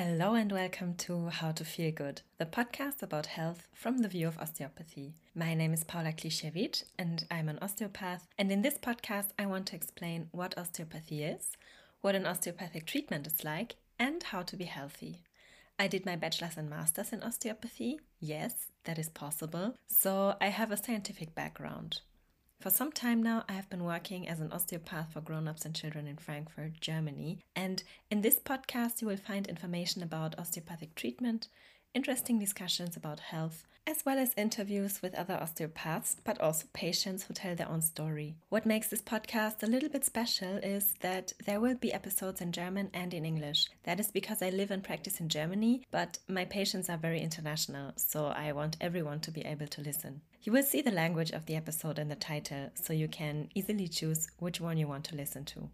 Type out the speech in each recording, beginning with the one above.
Hello and welcome to How to Feel Good, the podcast about health from the view of osteopathy. My name is Paula Kliszewicz and I'm an osteopath. And in this podcast, I want to explain what osteopathy is, what an osteopathic treatment is like, and how to be healthy. I did my bachelor's and master's in osteopathy. Yes, that is possible. So I have a scientific background. For some time now, I have been working as an osteopath for grown ups and children in Frankfurt, Germany. And in this podcast, you will find information about osteopathic treatment, interesting discussions about health, as well as interviews with other osteopaths, but also patients who tell their own story. What makes this podcast a little bit special is that there will be episodes in German and in English. That is because I live and practice in Germany, but my patients are very international, so I want everyone to be able to listen. You will see the language of the episode in the title, so you can easily choose which one you want to listen to.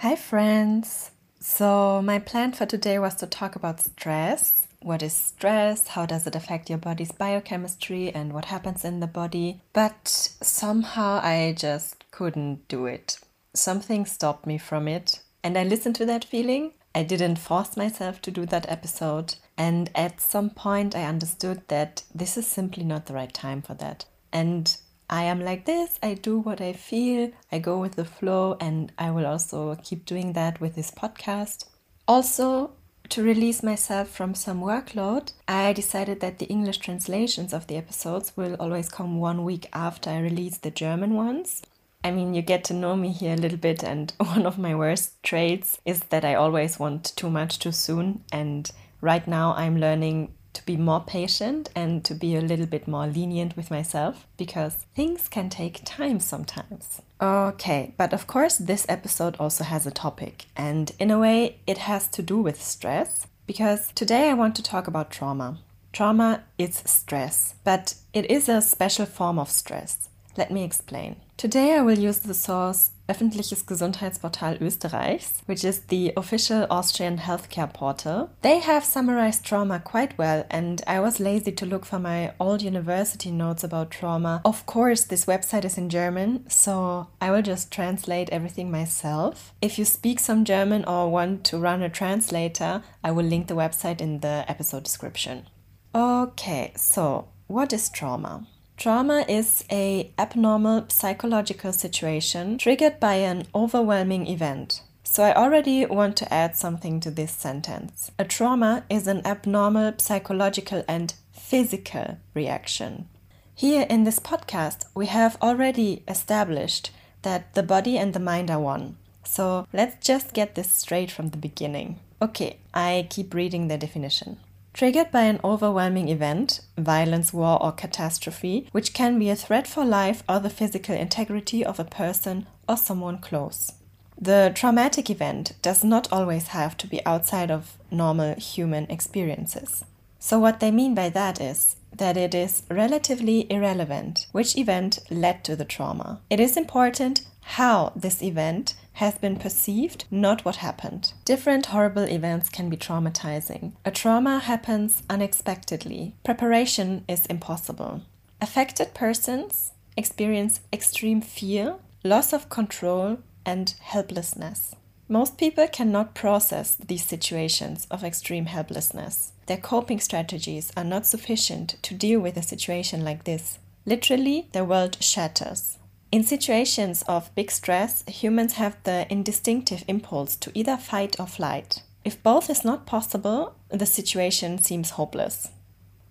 Hi, friends! So, my plan for today was to talk about stress what is stress, how does it affect your body's biochemistry, and what happens in the body. But somehow I just couldn't do it. Something stopped me from it, and I listened to that feeling. I didn't force myself to do that episode, and at some point I understood that this is simply not the right time for that. And I am like this, I do what I feel, I go with the flow, and I will also keep doing that with this podcast. Also, to release myself from some workload, I decided that the English translations of the episodes will always come one week after I release the German ones. I mean, you get to know me here a little bit, and one of my worst traits is that I always want too much too soon. And right now, I'm learning to be more patient and to be a little bit more lenient with myself because things can take time sometimes. Okay, but of course, this episode also has a topic, and in a way, it has to do with stress because today I want to talk about trauma. Trauma is stress, but it is a special form of stress. Let me explain. Today I will use the source Öffentliches Gesundheitsportal Österreichs, which is the official Austrian healthcare portal. They have summarized trauma quite well, and I was lazy to look for my old university notes about trauma. Of course, this website is in German, so I will just translate everything myself. If you speak some German or want to run a translator, I will link the website in the episode description. Okay, so what is trauma? Trauma is a abnormal psychological situation triggered by an overwhelming event. So I already want to add something to this sentence. A trauma is an abnormal psychological and physical reaction. Here in this podcast, we have already established that the body and the mind are one. So let's just get this straight from the beginning. Okay, I keep reading the definition triggered by an overwhelming event, violence, war, or catastrophe, which can be a threat for life or the physical integrity of a person or someone close. The traumatic event does not always have to be outside of normal human experiences. So, what they mean by that is that it is relatively irrelevant which event led to the trauma. It is important how this event has been perceived, not what happened. Different horrible events can be traumatizing. A trauma happens unexpectedly. Preparation is impossible. Affected persons experience extreme fear, loss of control, and helplessness. Most people cannot process these situations of extreme helplessness. Their coping strategies are not sufficient to deal with a situation like this. Literally, their world shatters. In situations of big stress, humans have the instinctive impulse to either fight or flight. If both is not possible, the situation seems hopeless.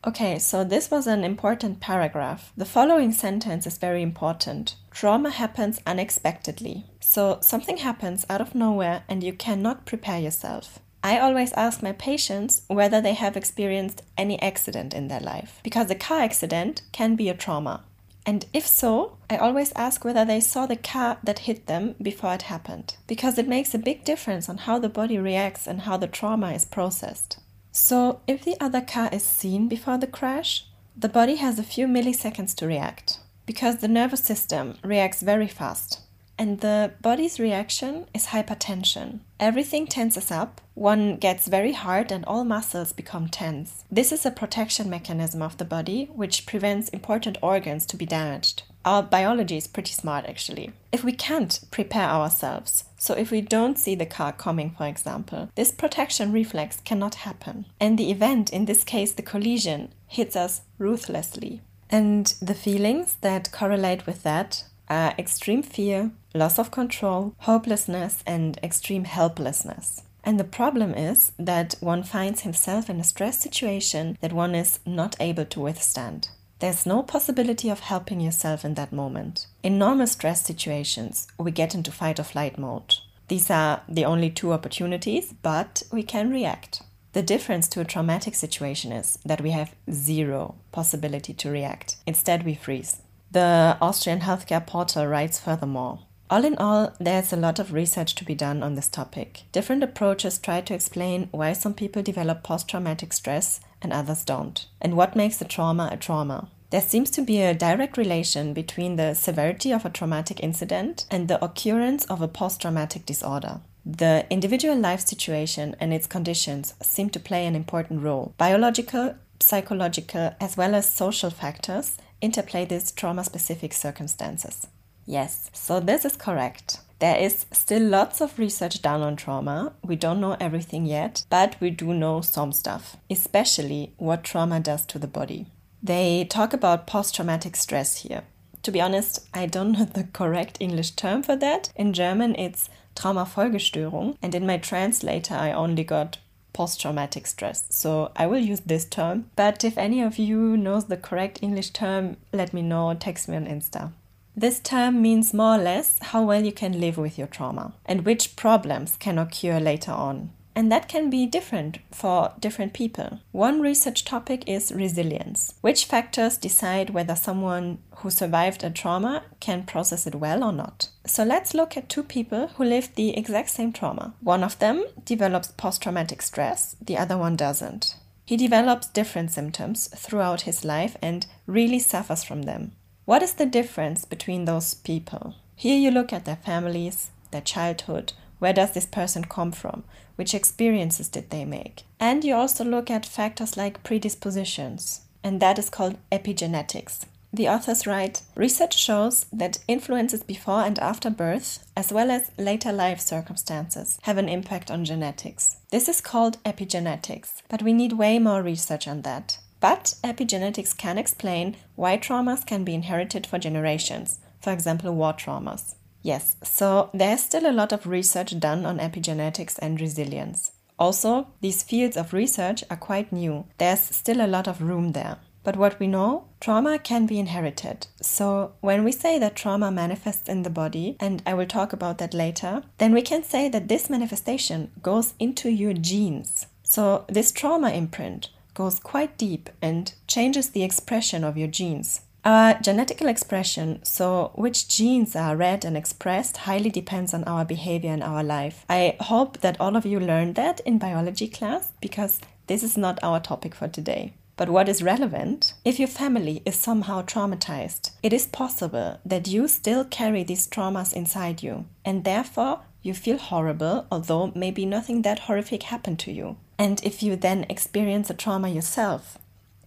Okay, so this was an important paragraph. The following sentence is very important. Trauma happens unexpectedly. So something happens out of nowhere and you cannot prepare yourself. I always ask my patients whether they have experienced any accident in their life, because a car accident can be a trauma. And if so, I always ask whether they saw the car that hit them before it happened, because it makes a big difference on how the body reacts and how the trauma is processed. So, if the other car is seen before the crash, the body has a few milliseconds to react, because the nervous system reacts very fast. And the body's reaction is hypertension. Everything tenses up, one gets very hard, and all muscles become tense. This is a protection mechanism of the body which prevents important organs to be damaged. Our biology is pretty smart actually. If we can't prepare ourselves, so if we don't see the car coming, for example, this protection reflex cannot happen. And the event, in this case the collision, hits us ruthlessly. And the feelings that correlate with that are extreme fear, loss of control, hopelessness, and extreme helplessness. And the problem is that one finds himself in a stress situation that one is not able to withstand. There's no possibility of helping yourself in that moment. In normal stress situations, we get into fight or flight mode. These are the only two opportunities, but we can react. The difference to a traumatic situation is that we have zero possibility to react. Instead, we freeze. The Austrian Healthcare Portal writes furthermore all in all, there's a lot of research to be done on this topic. Different approaches try to explain why some people develop post traumatic stress and others don't, and what makes a trauma a trauma. There seems to be a direct relation between the severity of a traumatic incident and the occurrence of a post traumatic disorder. The individual life situation and its conditions seem to play an important role. Biological, psychological, as well as social factors interplay these trauma specific circumstances. Yes, so this is correct. There is still lots of research done on trauma. We don't know everything yet, but we do know some stuff, especially what trauma does to the body. They talk about post traumatic stress here. To be honest, I don't know the correct English term for that. In German, it's Traumafolgestörung, and in my translator, I only got post traumatic stress. So I will use this term. But if any of you knows the correct English term, let me know, text me on Insta. This term means more or less how well you can live with your trauma and which problems can occur later on. And that can be different for different people. One research topic is resilience. Which factors decide whether someone who survived a trauma can process it well or not? So let's look at two people who lived the exact same trauma. One of them develops post traumatic stress, the other one doesn't. He develops different symptoms throughout his life and really suffers from them. What is the difference between those people? Here you look at their families, their childhood, where does this person come from? Which experiences did they make? And you also look at factors like predispositions, and that is called epigenetics. The authors write Research shows that influences before and after birth, as well as later life circumstances, have an impact on genetics. This is called epigenetics, but we need way more research on that. But epigenetics can explain why traumas can be inherited for generations, for example, war traumas. Yes, so there's still a lot of research done on epigenetics and resilience. Also, these fields of research are quite new. There's still a lot of room there. But what we know, trauma can be inherited. So, when we say that trauma manifests in the body, and I will talk about that later, then we can say that this manifestation goes into your genes. So, this trauma imprint goes quite deep and changes the expression of your genes. Our genetical expression, so which genes are read and expressed, highly depends on our behavior in our life. I hope that all of you learned that in biology class because this is not our topic for today. But what is relevant? If your family is somehow traumatized, it is possible that you still carry these traumas inside you, and therefore you feel horrible, although maybe nothing that horrific happened to you. And if you then experience a trauma yourself,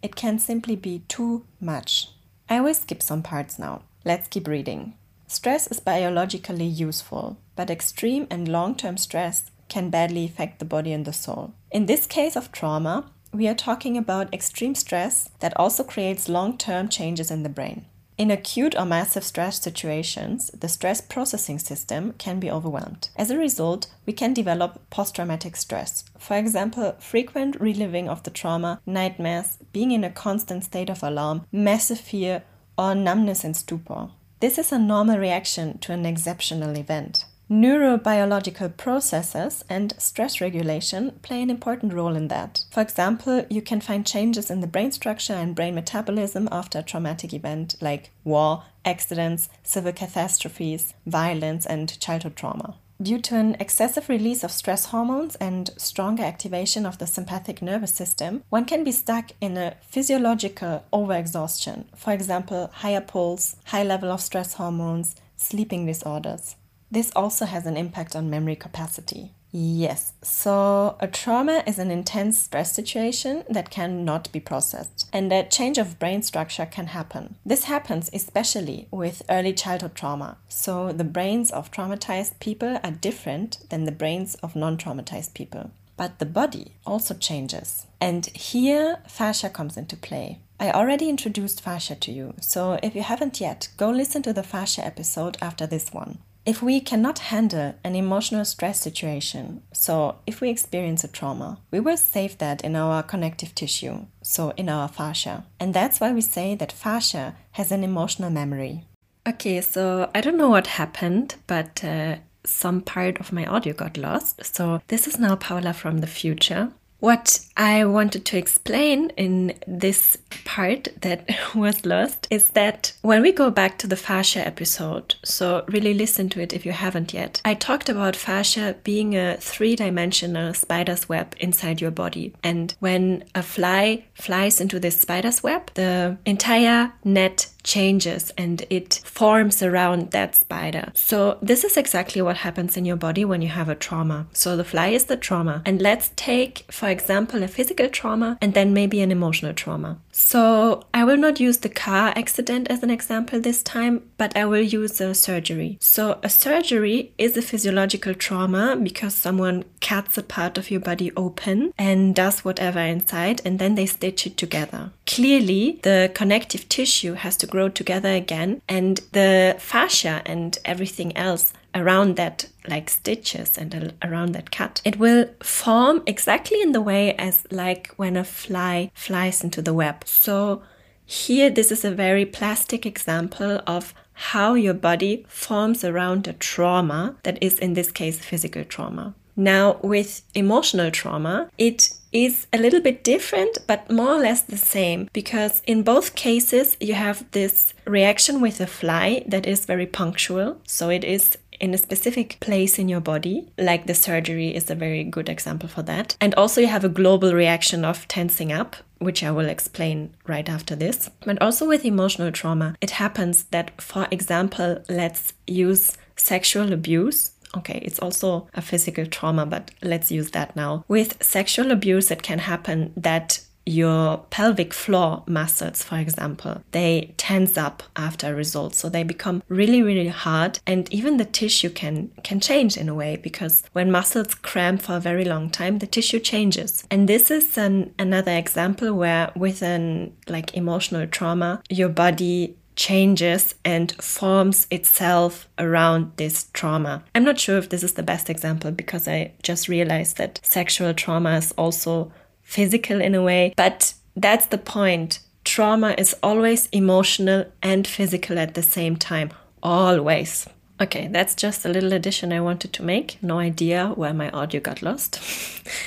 it can simply be too much. I will skip some parts now. Let's keep reading. Stress is biologically useful, but extreme and long term stress can badly affect the body and the soul. In this case of trauma, we are talking about extreme stress that also creates long term changes in the brain. In acute or massive stress situations, the stress processing system can be overwhelmed. As a result, we can develop post traumatic stress. For example, frequent reliving of the trauma, nightmares, being in a constant state of alarm, massive fear, or numbness and stupor. This is a normal reaction to an exceptional event. Neurobiological processes and stress regulation play an important role in that. For example, you can find changes in the brain structure and brain metabolism after a traumatic event like war, accidents, civil catastrophes, violence, and childhood trauma. Due to an excessive release of stress hormones and stronger activation of the sympathetic nervous system, one can be stuck in a physiological overexhaustion, for example, higher pulse, high level of stress hormones, sleeping disorders. This also has an impact on memory capacity. Yes, so a trauma is an intense stress situation that cannot be processed, and a change of brain structure can happen. This happens especially with early childhood trauma, so the brains of traumatized people are different than the brains of non traumatized people. But the body also changes, and here fascia comes into play. I already introduced fascia to you, so if you haven't yet, go listen to the fascia episode after this one. If we cannot handle an emotional stress situation, so if we experience a trauma, we will save that in our connective tissue, so in our fascia. And that's why we say that fascia has an emotional memory. Okay, so I don't know what happened, but uh, some part of my audio got lost. So this is now Paula from the future. What I wanted to explain in this part that was lost is that when we go back to the fascia episode, so really listen to it if you haven't yet, I talked about fascia being a three dimensional spider's web inside your body. And when a fly flies into this spider's web, the entire net changes and it forms around that spider. So, this is exactly what happens in your body when you have a trauma. So, the fly is the trauma. And let's take, for example, a physical trauma and then maybe an emotional trauma. So, I will not use the car accident as an example this time, but I will use a surgery. So, a surgery is a physiological trauma because someone cuts a part of your body open and does whatever inside, and then they stitch it together. Clearly, the connective tissue has to grow together again, and the fascia and everything else around that like stitches and around that cut it will form exactly in the way as like when a fly flies into the web so here this is a very plastic example of how your body forms around a trauma that is in this case physical trauma now with emotional trauma it is a little bit different, but more or less the same, because in both cases you have this reaction with a fly that is very punctual. So it is in a specific place in your body, like the surgery is a very good example for that. And also, you have a global reaction of tensing up, which I will explain right after this. But also with emotional trauma, it happens that, for example, let's use sexual abuse Okay, it's also a physical trauma, but let's use that now. With sexual abuse, it can happen that your pelvic floor muscles, for example, they tense up after a result. So they become really, really hard. And even the tissue can, can change in a way because when muscles cramp for a very long time, the tissue changes. And this is an, another example where with an like emotional trauma, your body changes and forms itself around this trauma. I'm not sure if this is the best example because I just realized that sexual trauma is also physical in a way, but that's the point. Trauma is always emotional and physical at the same time, always. Okay, that's just a little addition I wanted to make. No idea where my audio got lost.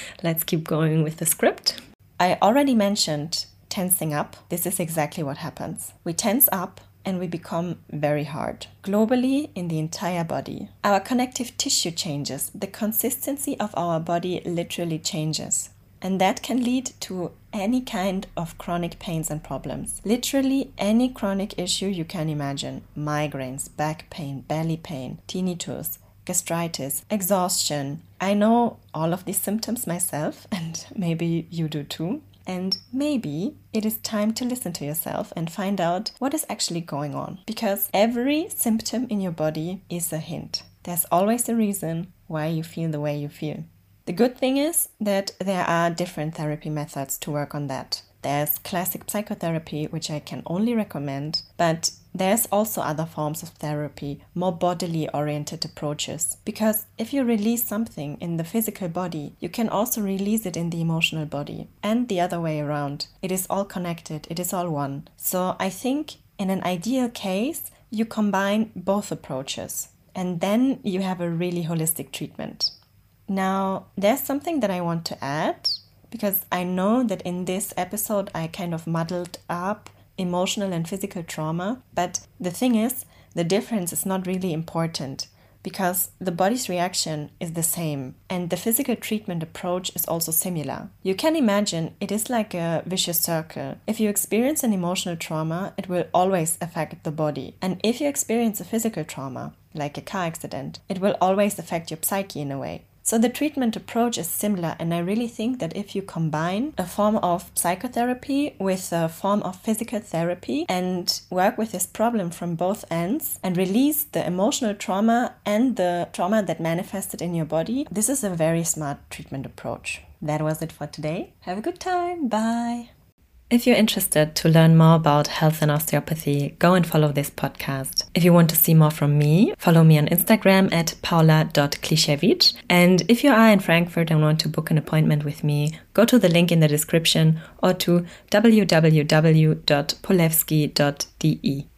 Let's keep going with the script. I already mentioned tensing up, this is exactly what happens. We tense up and we become very hard. Globally, in the entire body. Our connective tissue changes, the consistency of our body literally changes. And that can lead to any kind of chronic pains and problems. Literally any chronic issue you can imagine migraines, back pain, belly pain, tinnitus, gastritis, exhaustion. I know all of these symptoms myself, and maybe you do too. And maybe it is time to listen to yourself and find out what is actually going on. Because every symptom in your body is a hint. There's always a reason why you feel the way you feel. The good thing is that there are different therapy methods to work on that. There's classic psychotherapy, which I can only recommend, but there's also other forms of therapy, more bodily oriented approaches. Because if you release something in the physical body, you can also release it in the emotional body, and the other way around. It is all connected, it is all one. So I think in an ideal case, you combine both approaches, and then you have a really holistic treatment. Now, there's something that I want to add because I know that in this episode I kind of muddled up emotional and physical trauma. But the thing is, the difference is not really important because the body's reaction is the same and the physical treatment approach is also similar. You can imagine it is like a vicious circle. If you experience an emotional trauma, it will always affect the body. And if you experience a physical trauma, like a car accident, it will always affect your psyche in a way. So the treatment approach is similar, and I really think that if you combine a form of psychotherapy with a form of physical therapy and work with this problem from both ends and release the emotional trauma and the trauma that manifested in your body, this is a very smart treatment approach. That was it for today. Have a good time. Bye. If you're interested to learn more about health and osteopathy, go and follow this podcast. If you want to see more from me, follow me on Instagram at paula.klischewitsch. And if you are in Frankfurt and want to book an appointment with me, go to the link in the description or to www.polewsky.de.